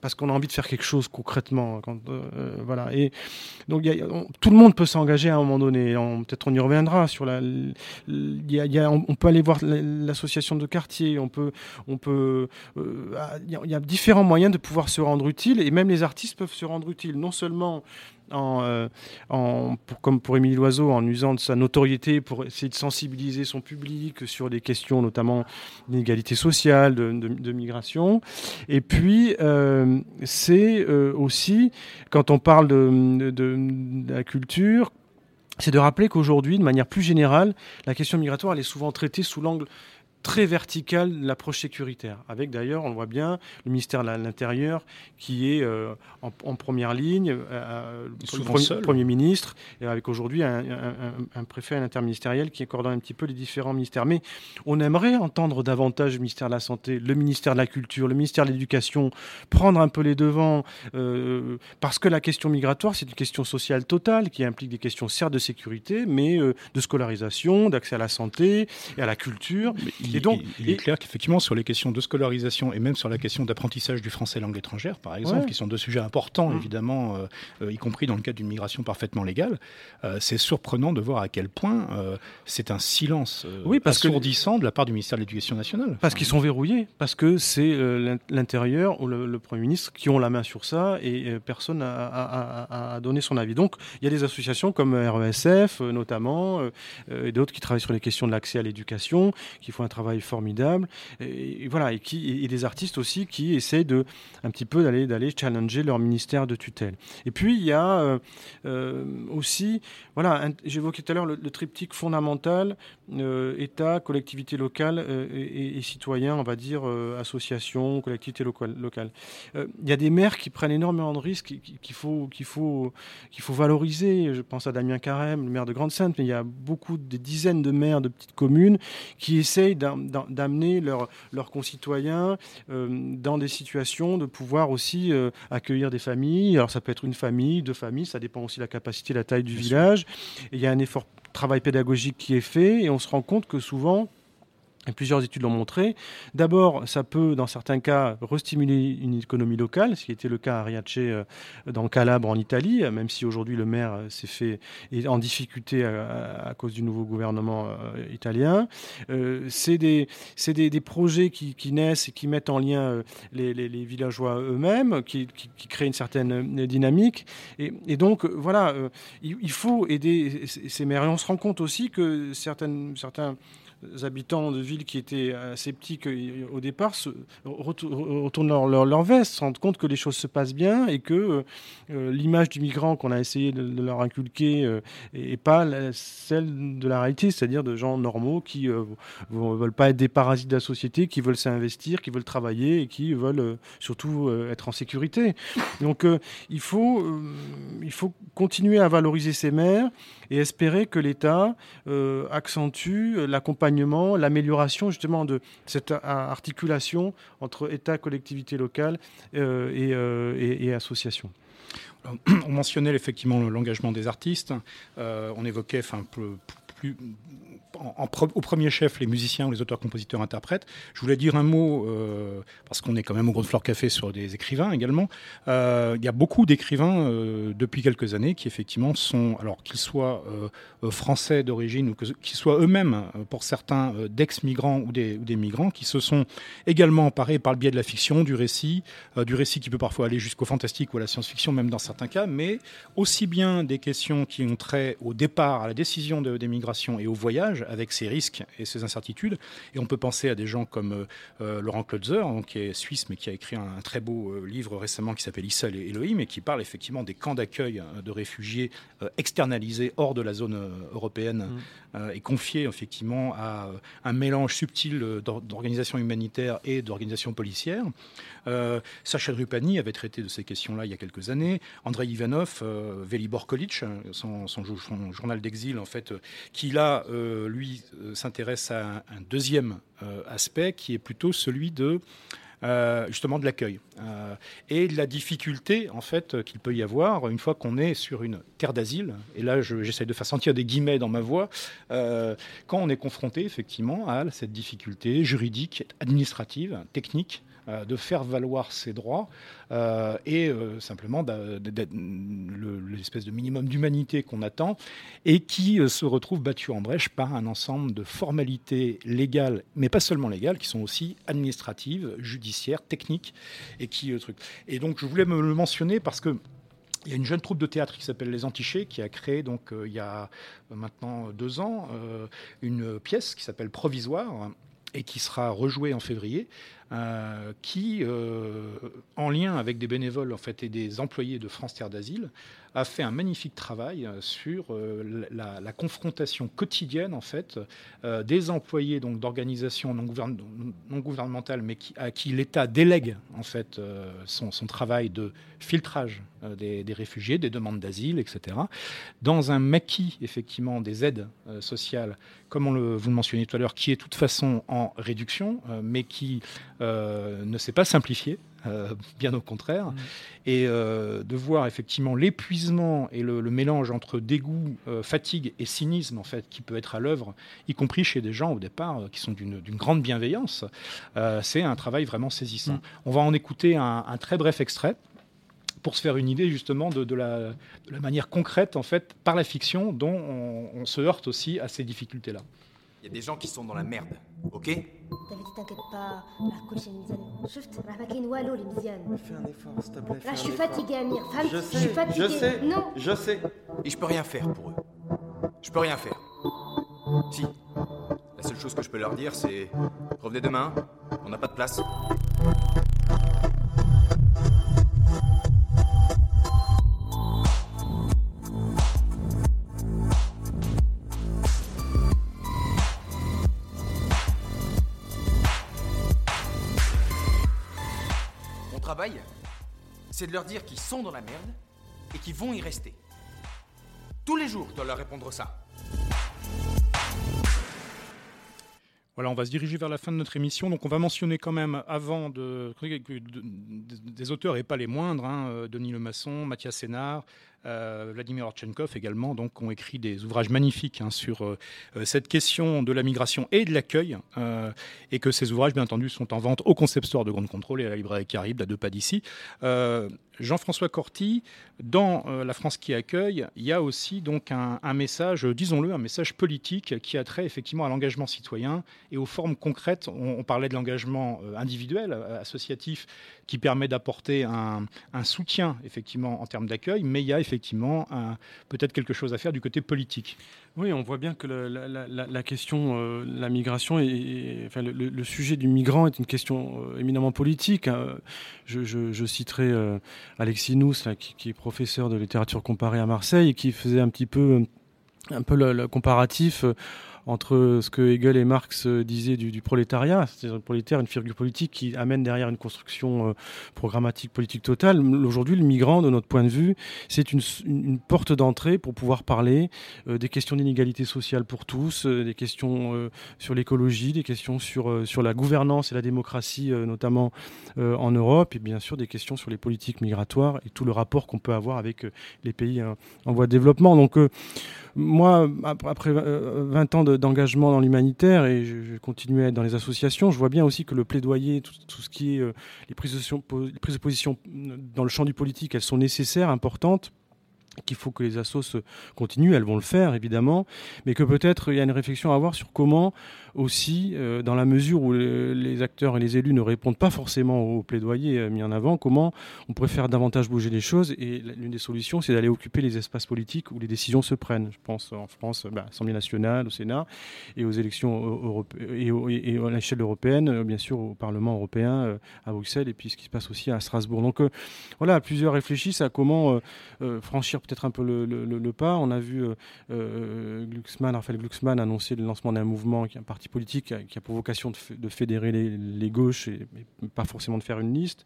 parce qu'on a envie de faire quelque chose concrètement. Quand, euh, voilà. Et donc, tout le monde peut s'engager à un moment donné. Peut-être on y reviendra sur la. A, on, peut aller voir l'association de quartier. On peut, on peut. Euh, il y, a différents moyens de pouvoir se rendre utile, et même les artistes peuvent se rendre utiles. Non seulement en, comme pour Émilie Loiseau, en usant de sa notoriété pour essayer de sensibiliser son public sur des questions notamment d'inégalité sociale, de, migration. Et puis, c'est aussi, quand on parle de la culture, c'est de rappeler qu'aujourd'hui, de manière plus générale, la question migratoire est souvent traitée sous l'angle très verticale l'approche sécuritaire, avec d'ailleurs, on le voit bien, le ministère de l'Intérieur qui est euh, en, première ligne, euh, euh le premier, premier, ministre, et avec aujourd'hui un, un, préfet interministériel qui coordonne un petit peu les différents ministères. Mais on aimerait entendre davantage le ministère de la Santé, le ministère de la Culture, le ministère de l'Éducation prendre un peu les devants, euh, parce que la question migratoire, c'est une question sociale totale qui implique des questions certes de sécurité, mais de scolarisation, d'accès à la santé et à la culture il, donc, il, est clair qu'effectivement, sur les questions de scolarisation et même sur la question d'apprentissage du français langue étrangère, par exemple, qui sont deux sujets importants, mm. évidemment, euh, euh, y compris dans le cadre d'une migration parfaitement légale, euh, c'est surprenant de voir à quel point c'est un silence oui, parce assourdissant de la part du ministère de l'Éducation nationale. Parce qu'ils sont verrouillés, parce que c'est l'intérieur ou le, Premier ministre qui ont la main sur ça et personne n'a donné son avis. Donc, il y a des associations comme RESF, notamment, et d'autres qui travaillent sur les questions de l'accès à l'éducation, qui font un travail travail formidable. Et, voilà, et, qui, et des artistes aussi qui essaient de, un petit peu d'aller, d'aller challenger leur ministère de tutelle. Et puis, il y a euh, euh, aussi, voilà, j'évoquais tout à l'heure le, triptyque fondamental, euh, État, collectivité locale et, et, citoyens, on va dire, associations, collectivités locales. Il y a des maires qui prennent énormément de risques qu'il faut, qu'il faut, qu'il faut valoriser. Je pense à Damien Carême, le maire de Grande-Sainte, mais il y a beaucoup, des dizaines de maires de petites communes qui essayent d'un d'amener leurs concitoyens euh, dans des situations de pouvoir aussi euh, accueillir des familles. Alors ça peut être une famille, deux familles, ça dépend aussi de la capacité, la taille du village. il y a un effort travail pédagogique qui est fait et on se rend compte que souvent plusieurs études l'ont montré. D'abord, ça peut, dans certains cas, restimuler une économie locale, ce qui était le cas à Riace euh, dans Calabre en Italie, même si aujourd'hui le maire euh, s'est fait est en difficulté à, cause du nouveau gouvernement euh, italien. c'est des, projets qui, naissent et qui mettent en lien les, villageois eux-mêmes, qui, créent une certaine dynamique. Et, donc, voilà, il, faut aider ces maires. Et on se rend compte aussi que certains habitants de villes qui étaient sceptiques euh, au départ retournent leur, leur, veste, se rendent compte que les choses se passent bien et que euh, euh, l'image du migrant qu'on a essayé de, leur inculquer n'est pas celle de la réalité, c'est-à-dire de gens normaux qui ne veulent pas être des parasites de la société, qui veulent s'investir, qui veulent travailler et qui veulent surtout être en sécurité. Donc il, faut, il faut continuer à valoriser ces maires et espérer que l'État accentue l'accompagnement l'amélioration justement de cette articulation entre État, collectivité locale euh, euh, et, et, association. On mentionnait effectivement l'engagement des artistes. Euh, on évoquait, enfin, plus, au premier chef les musiciens ou les auteurs-compositeurs-interprètes. Je voulais dire un mot, euh, parce qu'on est quand même au Grand Fleur Café sur des écrivains également. Euh, il y a beaucoup d'écrivains euh, depuis quelques années qui effectivement sont, alors qu'ils soient français d'origine ou qu'ils soient eux-mêmes, pour certains, d'ex-migrants ou des, ou des, migrants, qui se sont également emparés par le biais de la fiction, du récit, du récit qui peut parfois aller jusqu'au fantastique ou à la science-fiction, même dans certains cas, mais aussi bien des questions qui ont trait au départ, à la décision de, des migrations et au voyage, avec ses risques et ses incertitudes. Et on peut penser à des gens comme euh, euh, Laurent Klotzer, qui est suisse, mais qui a écrit un, très beau euh, livre récemment qui s'appelle Issa et Elohim, et qui parle effectivement des camps d'accueil de réfugiés externalisés hors de la zone européenne mm. et confiés effectivement à un mélange subtil d'organisations humanitaires et d'organisations policières. Sacha Drupani avait traité de ces questions-là il y a quelques années. Andrei Ivanov, Velibor Kolic, son, son, journal d'exil, en fait, qui là, lui, euh, s'intéresse à un, deuxième euh, aspect qui est plutôt celui de euh, justement de l'accueil et de la difficulté en fait qu'il peut y avoir une fois qu'on est sur une terre d'asile. Et là, j'essaie de faire sentir des guillemets dans ma voix quand on est confronté effectivement à cette difficulté juridique, administrative, technique de faire valoir ses droits euh, et euh, simplement l'espèce de minimum d'humanité qu'on attend et qui se retrouve battu en brèche par un ensemble de formalités légales, mais pas seulement légales, qui sont aussi administratives, judiciaires, techniques et qui truc. Et donc je voulais me le mentionner parce que il y a une jeune troupe de théâtre qui s'appelle Les Antichés qui a créé donc il y a maintenant deux ans une pièce qui s'appelle Provisoire et qui sera rejouée en février euh, qui, euh, en lien avec des bénévoles en fait, et des employés de France Terre d'Asile, a fait un magnifique travail euh, sur la, confrontation quotidienne en fait, des employés donc, d'organisations non, gouvernementales, mais à qui l'État délègue en fait, son, travail de filtrage des, réfugiés, des demandes d'asile, etc., dans un maquis effectivement des aides sociales, comme on le, vous le mentionniez tout à l'heure, qui est de toute façon en réduction, mais qui euh, ne s'est pas simplifié, euh, bien au contraire, mm. et euh, de voir effectivement l'épuisement et le, mélange entre dégoût, fatigue et cynisme en fait qui peut être à l'œuvre, y compris chez des gens au départ qui sont d'une grande bienveillance, c'est un travail vraiment saisissant. Mm. On va en écouter un, très bref extrait pour se faire une idée justement de, la, manière concrète en fait par la fiction dont on se heurte aussi à ces difficultés là. Il y a des gens qui sont dans la merde, ok? T'inquiète pas, Fais un effort, s'il te plaît. Là, je suis fatiguée, Amir. je, suis fatiguée. Je sais. Non. Je sais. Et je peux rien faire pour eux. Je peux rien faire. Si. La seule chose que je peux leur dire, c'est revenez demain. On n'a pas de place. C'est de leur dire qu'ils sont dans la merde et qu'ils vont y rester. Tous les jours, je dois leur répondre ça. Voilà, on va se diriger vers la fin de notre émission. Donc, on va mentionner quand même, avant de, des auteurs et pas les moindres, hein, euh, Denis Lemasson, Mathias Sénard, euh, Vladimir Orchenkov également, donc, ont écrit des ouvrages magnifiques hein, sur euh, euh, cette question de la migration et de l'accueil, et que ces ouvrages, bien entendu, sont en vente au Concept Store de Grande Contrôle et à la librairie Caribe, à deux pas d'ici. Jean-François Corti, dans La France qui accueille, il y a aussi donc un, message, disons-le, un message politique qui a trait effectivement à l'engagement citoyen et aux formes concrètes. On, parlait de l'engagement individuel, associatif, qui permet d'apporter un, un, soutien effectivement en termes d'accueil, mais il y a effectivement peut-être quelque chose à faire du côté politique. Oui, on voit bien que la, question, euh, la migration, enfin, le, sujet du migrant est une question euh, éminemment politique. Hein. Je, citerai euh, Alexis Nous, qui, est professeur de littérature comparée à Marseille, et qui faisait un petit peu, un peu le comparatif entre ce que Hegel et Marx euh, disaient du, prolétariat, c'est-à-dire le prolétaire, une figure politique qui amène derrière une construction euh, programmatique politique totale. Aujourd'hui, le migrant, de notre point de vue, c'est une, porte d'entrée pour pouvoir parler euh, des questions d'inégalité sociale pour tous, des questions sur l'écologie, des questions sur, sur la gouvernance et la démocratie, notamment en Europe, et bien sûr des questions sur les politiques migratoires et tout le rapport qu'on peut avoir avec les pays en voie de développement. Donc, moi, après 20 ans d'engagement dans l'humanitaire et je, continue à être dans les associations, je vois bien aussi que le plaidoyer, tout, ce qui est euh, les, prises de, les prises de position dans le champ du politique, elles sont nécessaires, importantes qu'il faut que les assos continuent, elles vont le faire évidemment, mais que peut-être il y a une réflexion à avoir sur comment aussi, euh, dans la mesure où les acteurs et les élus ne répondent pas forcément aux plaidoyers euh, mis en avant, comment on pourrait faire davantage bouger les choses. Et l'une des solutions, c'est d'aller occuper les espaces politiques où les décisions se prennent. Je pense en France, bah, Assemblée nationale, au Sénat, et aux élections et, et, à l'échelle européenne, euh, bien sûr au Parlement européen, à Bruxelles, et puis ce qui se passe aussi à Strasbourg. Donc voilà, plusieurs réfléchissent à comment franchir un peu le, pas. On a vu Glucksmann, Raphaël Glucksmann annoncer le lancement d'un mouvement qui est un parti politique qui a pour vocation de, fédérer les, gauches et, pas forcément de faire une liste.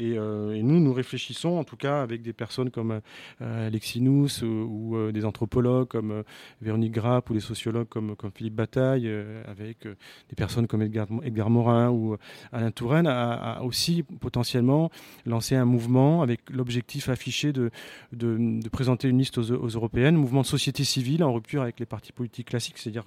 Euh, et, nous, nous réfléchissons, en tout cas, avec des personnes comme euh, Alexis Nous ou, euh, des anthropologues comme Véronique Grapp ou des sociologues comme, Philippe Bataille, avec des personnes comme Edgar, Morin ou Alain Touraine, à, aussi potentiellement lancer un mouvement avec l'objectif affiché de, présenter une liste aux, aux européennes, mouvement de société civile en rupture avec les partis politiques classiques, c'est-à-dire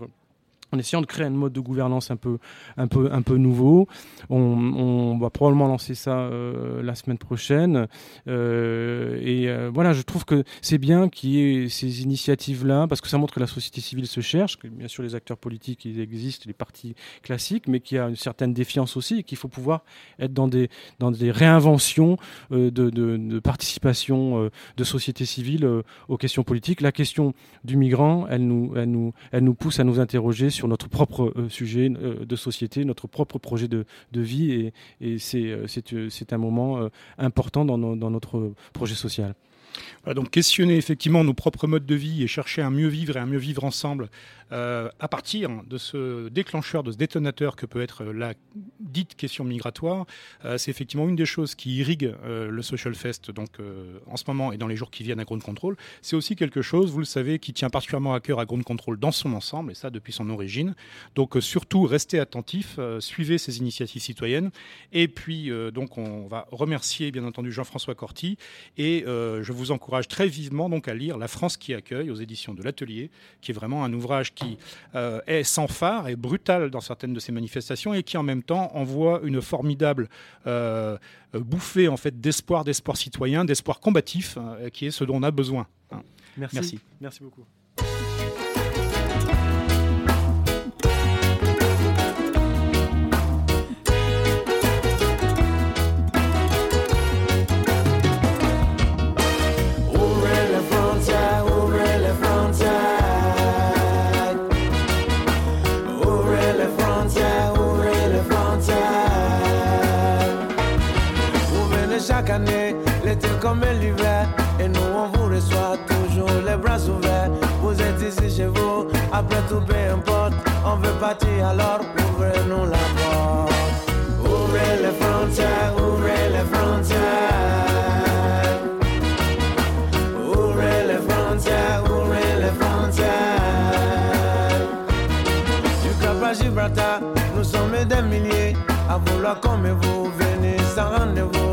en essayant de créer un mode de gouvernance un peu, un peu, un peu nouveau. On, va probablement lancer ça euh, la semaine prochaine. Euh, et euh, voilà, je trouve que c'est bien qu'il y ait ces initiatives-là, parce que ça montre que la société civile se cherche, que bien sûr les acteurs politiques, ils existent, les partis classiques, mais qu'il y a une certaine défiance aussi, et qu'il faut pouvoir être dans des, dans des réinventions de, de, de, participation de société civile aux questions politiques. La question du migrant, elle nous, elle nous, elle nous pousse à nous interroger sur notre propre euh, sujet euh, de société, notre propre projet de, vie. Et, et c'est euh, un moment important dans notre projet social donc questionner effectivement nos propres modes de vie et chercher un mieux vivre et un mieux vivre ensemble euh, à partir de ce déclencheur, de ce détonateur que peut être la dite question migratoire, euh, c'est effectivement une des choses qui irrigue euh, le Social Fest donc en ce moment et dans les jours qui viennent à Ground Control. C'est aussi quelque chose, vous le savez, qui tient particulièrement à cœur à Ground Control dans son ensemble et ça depuis son origine. Donc surtout restez attentifs, suivez ces initiatives citoyennes et puis donc on va remercier bien entendu Jean-François Corti et je vous encourage très vivement donc à lire La France qui accueille aux éditions de l'Atelier, qui est vraiment un ouvrage qui euh, est sans phare et brutal dans certaines de ses manifestations et qui en même temps envoie une formidable euh, bouffée en fait d'espoir, d'espoir citoyen, d'espoir combatif, hein, qui est ce dont on a besoin. Hein. Merci. Merci beaucoup. Comme l'hiver. Et nous, on vous reçoit toujours les bras ouverts. Vous êtes ici chez vous, après tout, peu importe. On veut partir, alors ouvrez-nous la porte. Ouvrez les frontières, ouvrez les frontières. Ouvrez les frontières, ouvrez les frontières. Du Cap à Gibraltar, nous sommes des milliers à vouloir comme vous venir sans rendez-vous.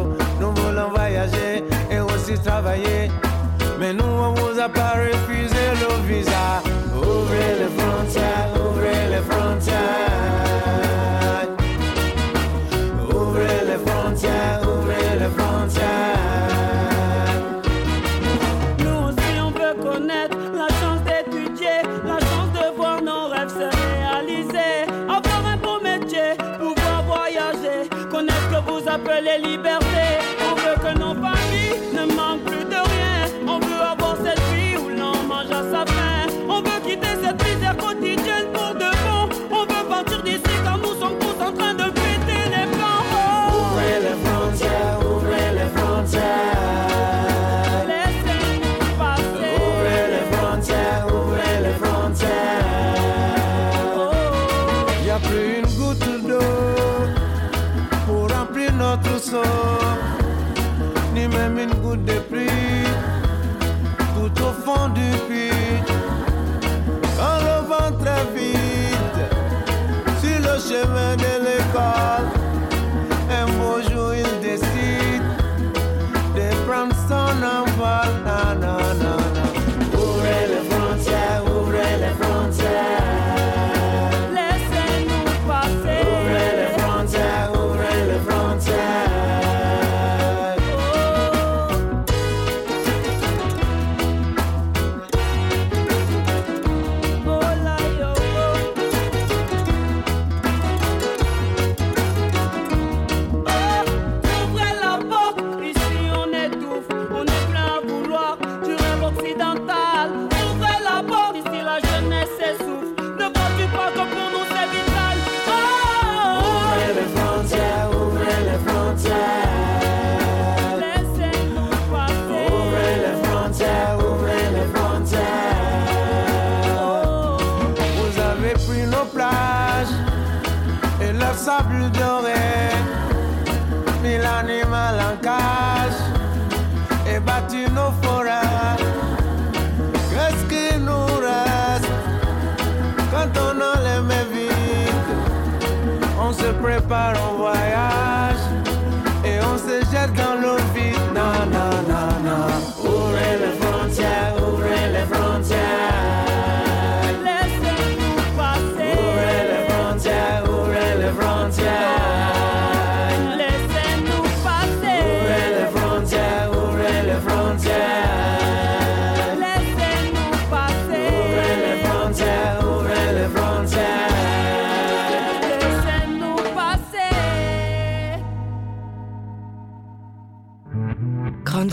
Au fond